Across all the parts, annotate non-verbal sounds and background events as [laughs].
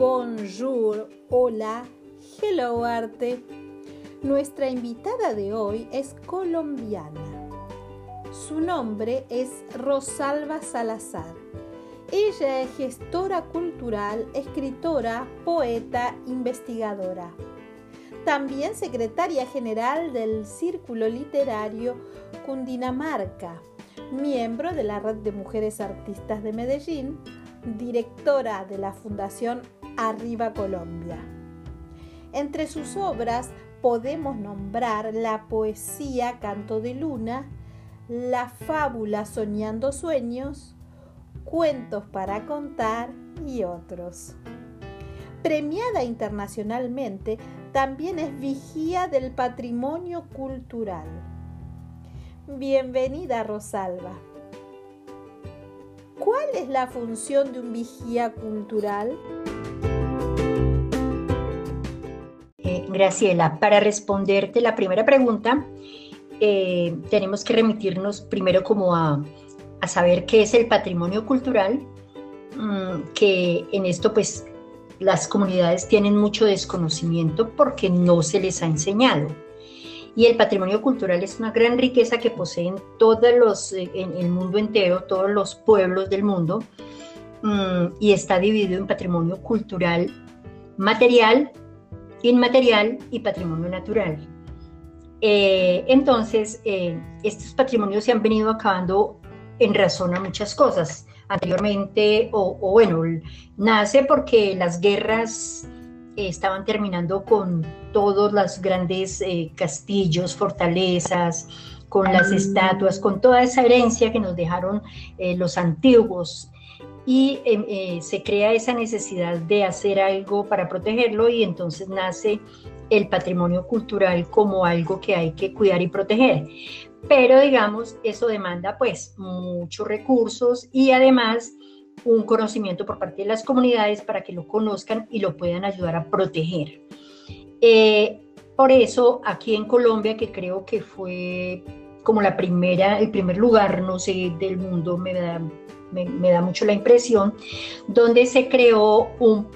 bonjour, hola, hello arte. Nuestra invitada de hoy es colombiana. Su nombre es Rosalba Salazar. Ella es gestora cultural, escritora, poeta, investigadora. También secretaria general del Círculo Literario Cundinamarca, miembro de la Red de Mujeres Artistas de Medellín, directora de la Fundación Arriba Colombia. Entre sus obras podemos nombrar la poesía Canto de Luna, la fábula Soñando Sueños, Cuentos para Contar y otros. Premiada internacionalmente, también es vigía del patrimonio cultural. Bienvenida Rosalba. ¿Cuál es la función de un vigía cultural? Graciela, para responderte la primera pregunta, eh, tenemos que remitirnos primero como a, saber qué es el patrimonio cultural, mm, que en esto pues las comunidades tienen mucho desconocimiento porque no se les ha enseñado. Y el patrimonio cultural es una gran riqueza que poseen todos los, eh, en el mundo entero, todos los pueblos del mundo, mm, y está dividido en patrimonio cultural material, inmaterial y patrimonio natural. Eh, entonces, eh, estos patrimonios se han venido acabando en razón a muchas cosas. Anteriormente, o, o bueno, nace porque las guerras estaban terminando con todos los grandes eh, castillos, fortalezas, con las mm. estatuas, con toda esa herencia que nos dejaron eh, los antiguos. Y em, eh, se crea esa necesidad de hacer algo para protegerlo y entonces nace el patrimonio cultural como algo que hay que cuidar y proteger. Pero digamos, eso demanda pues muchos recursos y además un conocimiento por parte de las comunidades para que lo conozcan y lo puedan ayudar a proteger. Eh, por eso aquí en Colombia, que creo que fue como la primera, el primer lugar, no sé, del mundo, me da, me, da mucho la impresión, donde se creó un,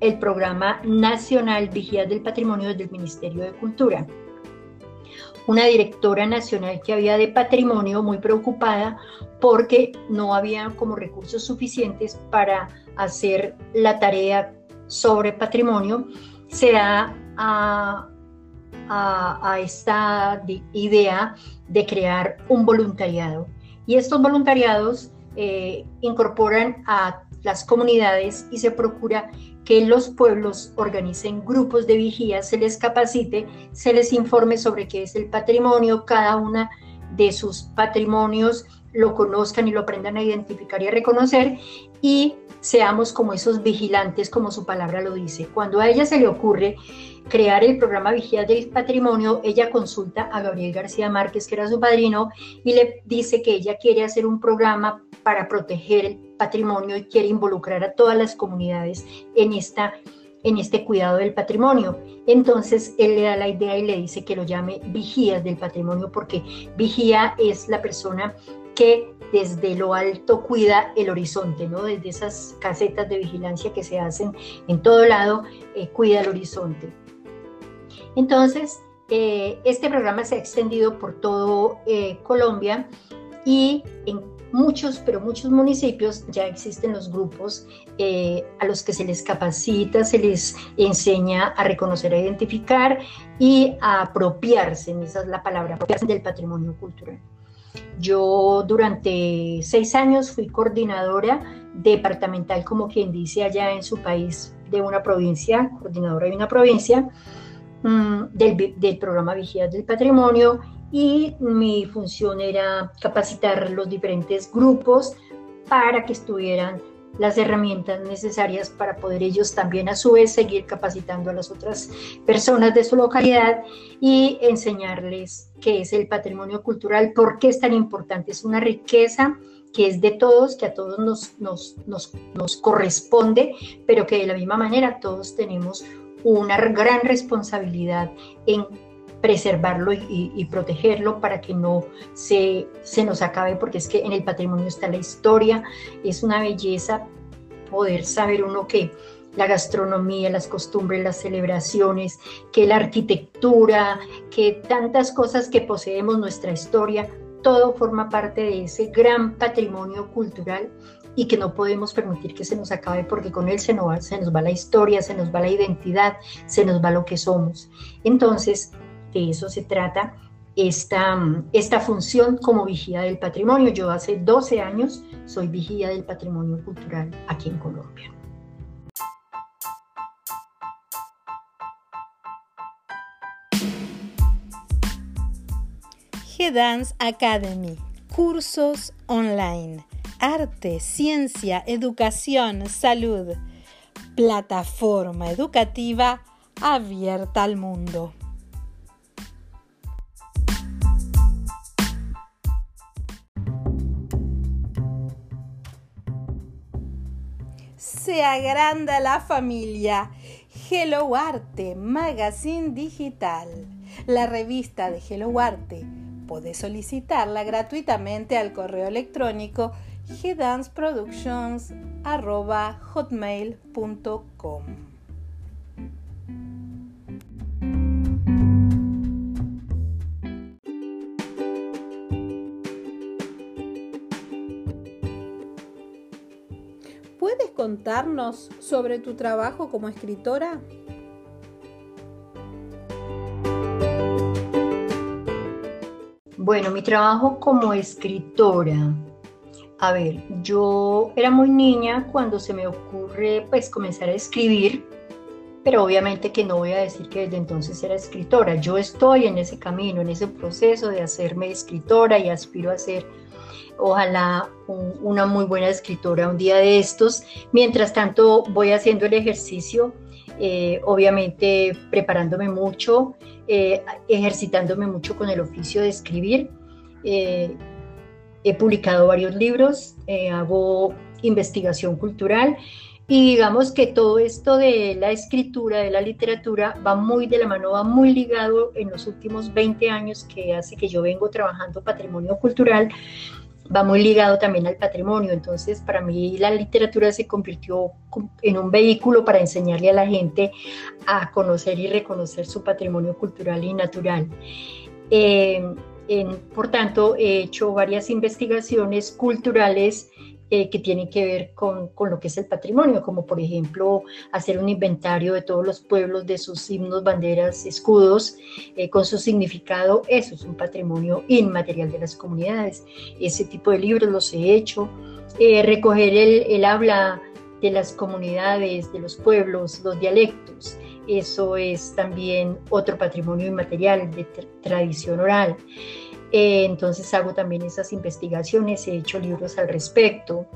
el programa nacional Vigías del Patrimonio del Ministerio de Cultura una directora nacional que había de patrimonio muy preocupada porque no había como recursos suficientes para hacer la tarea sobre patrimonio, se da a, esta idea de crear un voluntariado. Y estos voluntariados eh, incorporan a las comunidades y se procura que los pueblos organicen grupos de vigía, se les capacite, se les informe sobre qué es el patrimonio, cada una de sus patrimonios lo conozcan y lo aprendan a identificar y a reconocer y seamos como esos vigilantes, como su palabra lo dice. Cuando a ella se le ocurre crear el programa Vigía del Patrimonio, ella consulta a Gabriel García Márquez, que era su padrino, y le dice que ella quiere hacer un programa para proteger el patrimonio y quiere involucrar a todas las comunidades en, esta, en este cuidado del patrimonio. Entonces él le da la idea y le dice que lo llame vigías del patrimonio porque vigía es la persona que desde lo alto cuida el horizonte, ¿no? Desde esas casetas de vigilancia que se hacen en todo lado, eh, cuida el horizonte. Entonces, eh, este programa se ha extendido por todo eh, Colombia y en muchos, pero muchos municipios ya existen los grupos a los que se les capacita, se les enseña a reconocer, a identificar y a apropiarse, esa es la palabra, apropiarse del patrimonio cultural. Yo durante seis años fui coordinadora departamental, como quien dice allá en su país, de una provincia, coordinadora de una provincia, mm, del, programa Vigías del Patrimonio y mi función era capacitar los diferentes grupos para que estuvieran las herramientas necesarias para poder ellos también a su vez seguir capacitando a las otras personas de su localidad y enseñarles qué es el patrimonio cultural, por qué es tan importante, es una riqueza que es de todos, que a todos nos, nos, nos, nos corresponde, pero que de la misma manera todos tenemos una gran responsabilidad en preservarlo y, protegerlo para que no se, se nos acabe, porque es que en el patrimonio está la historia, es una belleza poder saber uno que la gastronomía, las costumbres, las celebraciones, que la arquitectura, que tantas cosas que poseemos, nuestra historia, todo forma parte de ese gran patrimonio cultural y que no podemos permitir que se nos acabe porque con él se nos, va, se nos va la historia, se nos va la identidad, se nos va lo que somos. Entonces, de eso se trata esta, esta función como vigía del patrimonio. Yo hace 12 años soy vigía del patrimonio cultural aquí en Colombia. G-Dance Academy, cursos online, arte, ciencia, educación, salud, plataforma educativa abierta al mundo. Se agranda la familia. Hello Arte, Magazine Digital, la revista de Hello Arte Podés solicitarla gratuitamente al correo electrónico hotmail.com contarnos sobre tu trabajo como escritora? Bueno, mi trabajo como escritora. A ver, yo era muy niña cuando se me ocurre pues comenzar a escribir, pero obviamente que no voy a decir que desde entonces era escritora. Yo estoy en ese camino, en ese proceso de hacerme escritora y aspiro a ser ojalá una muy buena escritora un día de estos. Mientras tanto voy haciendo el ejercicio, eh, obviamente preparándome mucho, eh, ejercitándome mucho con el oficio de escribir. Eh, he publicado varios libros, eh, hago investigación cultural y digamos que todo esto de la escritura, de la literatura, va muy de la mano, va muy ligado en los últimos 20 años que hace que yo vengo trabajando patrimonio cultural va muy ligado también al patrimonio. Entonces, para mí la literatura se convirtió en un vehículo para enseñarle a la gente a conocer y reconocer su patrimonio cultural y natural. Eh, por tanto, he hecho varias investigaciones culturales eh, que tienen que ver con, con, lo que es el patrimonio, como por ejemplo hacer un inventario de todos los pueblos, de sus himnos, banderas, escudos, eh, con su significado. Eso es un patrimonio inmaterial de las comunidades. Ese tipo de libros los he hecho. Eh, recoger el, el habla de las comunidades, de los pueblos, los dialectos. Eso es también otro patrimonio inmaterial de tradición oral. Eh, entonces hago también esas investigaciones, he hecho libros al respecto.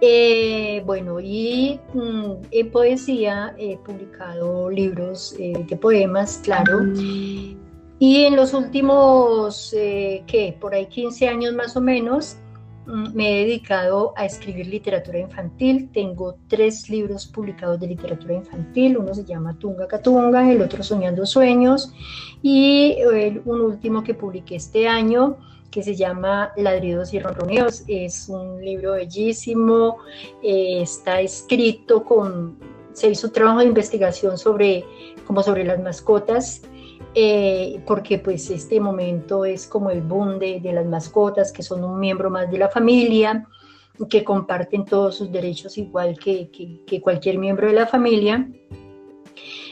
Eh, bueno, y mm, en poesía he publicado libros eh, de poemas, claro. Y en los últimos, ¿qué? Por ahí 15 años más o menos, Mm, me he dedicado a escribir literatura infantil. Tengo tres libros publicados de literatura infantil. Uno se llama Tunga Catunga, el otro Soñando Sueños y un último que publiqué este año que se llama Ladridos y Ronroneos. Es un libro bellísimo, eh, está escrito con, se hizo un trabajo de investigación sobre, como sobre las mascotas eh, porque pues este momento es como el boom de, las mascotas, que son un miembro más de la familia, que comparten todos sus derechos igual que, cualquier miembro de la familia.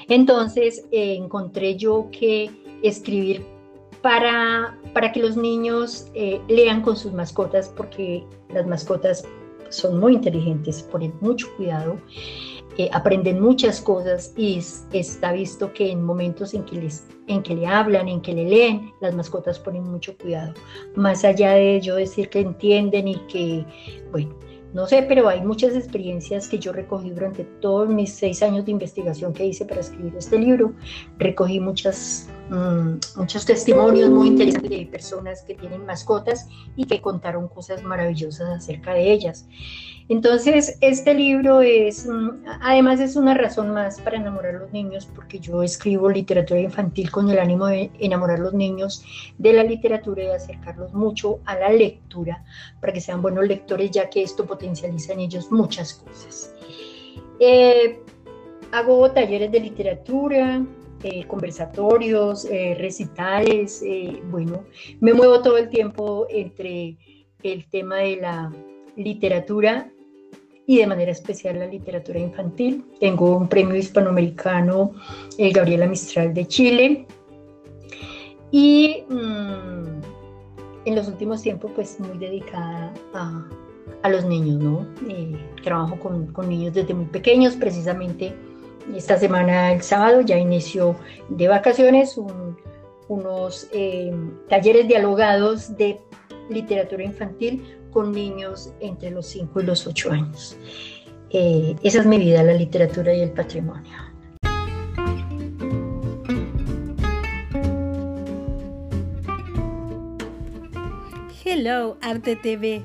Entonces eh, encontré yo que escribir para, para que los niños eh, lean con sus mascotas, porque las mascotas son muy inteligentes, ponen mucho cuidado eh, aprenden muchas cosas y está visto que en momentos en que, les, en que le hablan, en que le leen, las mascotas ponen mucho cuidado. Más allá de yo decir que entienden y que, bueno, no sé, pero hay muchas experiencias que yo recogí durante todos mis seis años de investigación que hice para escribir este libro. Recogí muchas, mm, muchos testimonios muy interesantes de personas que tienen mascotas y que contaron cosas maravillosas acerca de ellas. Entonces, este libro es, mm, además es una razón más para enamorar a los niños, porque yo escribo literatura infantil con el ánimo de enamorar a los niños de la literatura y acercarlos mucho a la lectura, para que sean buenos lectores, ya que esto potencializa en ellos muchas cosas. Eh, hago talleres de literatura, eh, conversatorios, eh, recitales, bueno, me muevo todo el tiempo entre el tema de la literatura y de manera especial la literatura infantil. Tengo un premio hispanoamericano, el Gabriela Mistral de Chile. Y mm, en los últimos tiempos, pues muy dedicada a, a los niños, ¿no? Eh, trabajo con, con, niños desde muy pequeños, precisamente esta semana, el sábado, ya inició de vacaciones unos eh, talleres dialogados de literatura infantil con niños entre los 5 y los 8 años. Eh, esa es mi vida, la literatura y el patrimonio. Hello, Arte TV,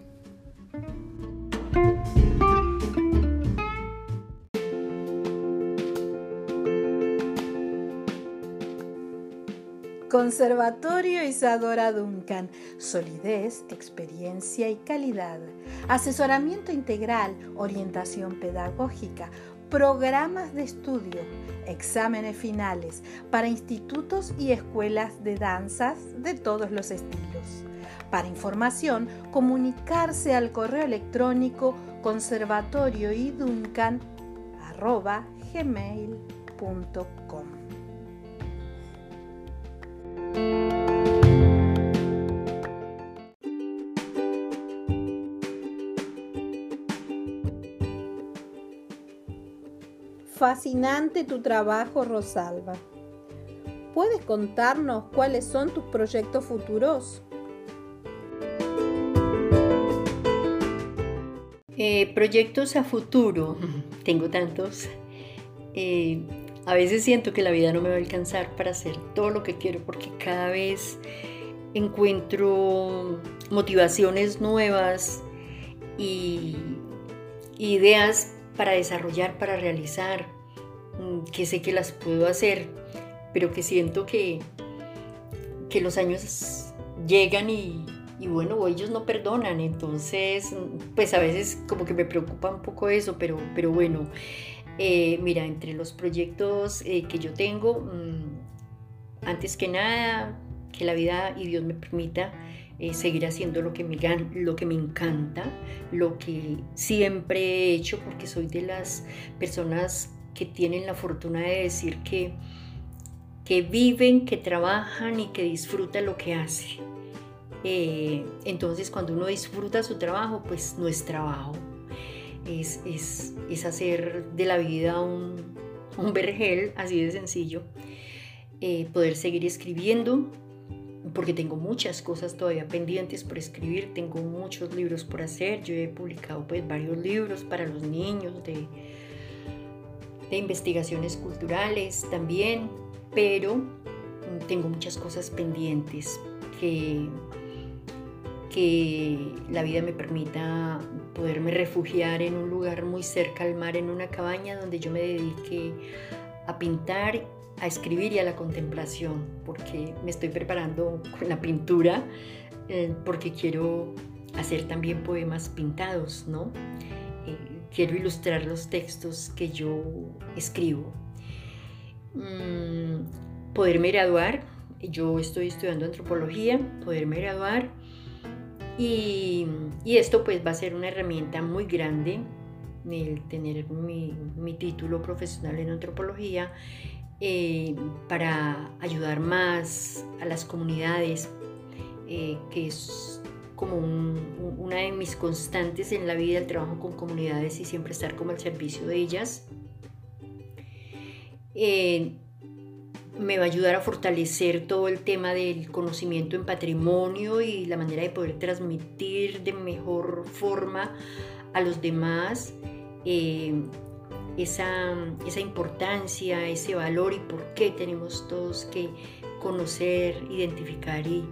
Conservatorio Isadora Duncan. Solidez, experiencia y calidad. Asesoramiento integral, orientación pedagógica, programas de estudio, exámenes finales para institutos y escuelas de danzas de todos los estilos. Para información, comunicarse al correo electrónico conservatorioiduncan.gmail.com Fascinante tu trabajo, Rosalba. ¿Puedes contarnos cuáles son tus proyectos futuros? Eh, proyectos a futuro, [laughs] tengo tantos. Eh, a veces siento que la vida no me va a alcanzar para hacer todo lo que quiero porque cada vez encuentro motivaciones nuevas y ideas para desarrollar, para realizar, mm, que sé que las puedo hacer, pero que siento que, que los años llegan y, bueno, ellos no perdonan, entonces pues a veces como que me preocupa un poco eso, pero, pero bueno, eh, mira, entre los proyectos eh, que yo tengo, mm, antes que nada, que la vida y Dios me permita eh, seguir haciendo lo que, me, lo que me encanta, lo que siempre he hecho, porque soy de las personas que tienen la fortuna de decir que, que viven, que trabajan y que disfrutan lo que hacen. Entonces cuando uno disfruta su trabajo, pues no es trabajo, es, es, hacer de la vida un, un vergel, así de sencillo. Eh, poder seguir escribiendo, porque tengo muchas cosas todavía pendientes por escribir, tengo muchos libros por hacer, yo he publicado pues varios libros para los niños de, de investigaciones culturales también, pero tengo muchas cosas pendientes que, que la vida me permita poderme refugiar en un lugar muy cerca al mar, en una cabaña donde yo me dedique a pintar a escribir y a la contemplación, porque me estoy preparando con la pintura, eh, porque quiero hacer también poemas pintados, ¿no? Eh, quiero ilustrar los textos que yo escribo. Mm, poderme graduar, yo estoy estudiando antropología, poderme graduar y, esto pues va a ser una herramienta muy grande el tener mi, mi título profesional en antropología eh, para ayudar más a las comunidades, eh, que es como una de mis constantes en la vida, el trabajo con comunidades y siempre estar como al servicio de ellas. Eh, me va a ayudar a fortalecer todo el tema del conocimiento en patrimonio y la manera de poder transmitir de mejor forma a los demás esa, esa importancia, ese valor y por qué tenemos todos que conocer, identificar y,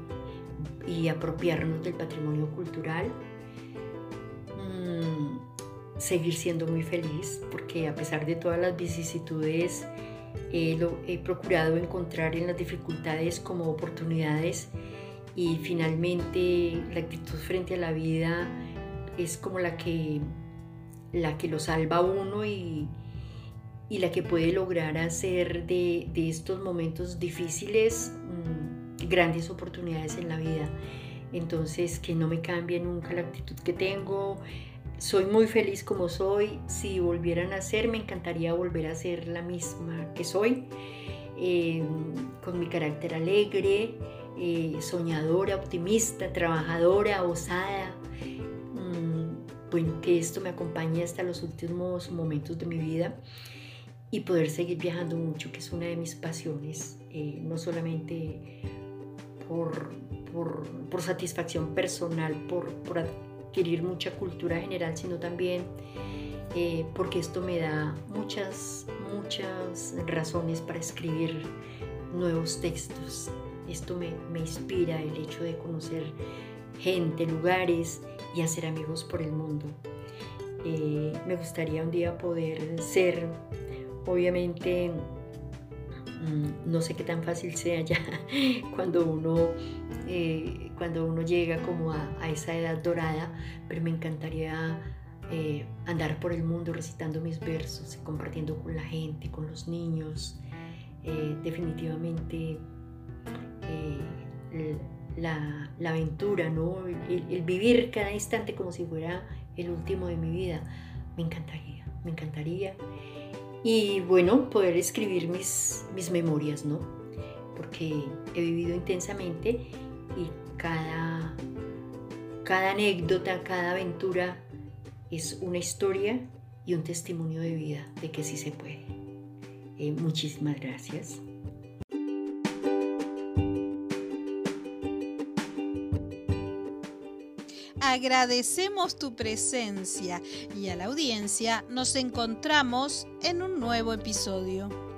y apropiarnos del patrimonio cultural. Mm, seguir siendo muy feliz, porque a pesar de todas las vicisitudes, lo, he procurado encontrar en las dificultades como oportunidades y finalmente la actitud frente a la vida es como la que, la que lo salva a uno y, y la que puede lograr hacer de, de estos momentos difíciles mm, grandes oportunidades en la vida. Entonces, que no me cambie nunca la actitud que tengo. Soy muy feliz como soy. Si volvieran a ser, me encantaría volver a ser la misma que soy, eh, con mi carácter alegre, eh, soñadora, optimista, trabajadora, osada. Mm, bueno, que esto me acompañe hasta los últimos momentos de mi vida y poder seguir viajando mucho, que es una de mis pasiones, eh, no solamente por, por, satisfacción personal, por, por, adquirir mucha cultura general, sino también eh, porque esto me da muchas, muchas razones para escribir nuevos textos. Esto me, me inspira el hecho de conocer gente, lugares y hacer amigos por el mundo. Eh, me gustaría un día poder ser Obviamente, no sé qué tan fácil sea ya [laughs] cuando uno, eh, cuando uno llega como a, esa edad dorada, pero me encantaría eh, andar por el mundo recitando mis versos, compartiendo con la gente, con los niños. Eh, definitivamente la, aventura, ¿no? el vivir cada instante como si fuera el último de mi vida, me encantaría, me encantaría y bueno, poder escribir mis, mis memorias, ¿no? Porque he vivido intensamente y cada, cada anécdota, cada aventura es una historia y un testimonio de vida de que sí se puede. Eh, muchísimas gracias. Agradecemos tu presencia y a la audiencia nos encontramos en un nuevo episodio.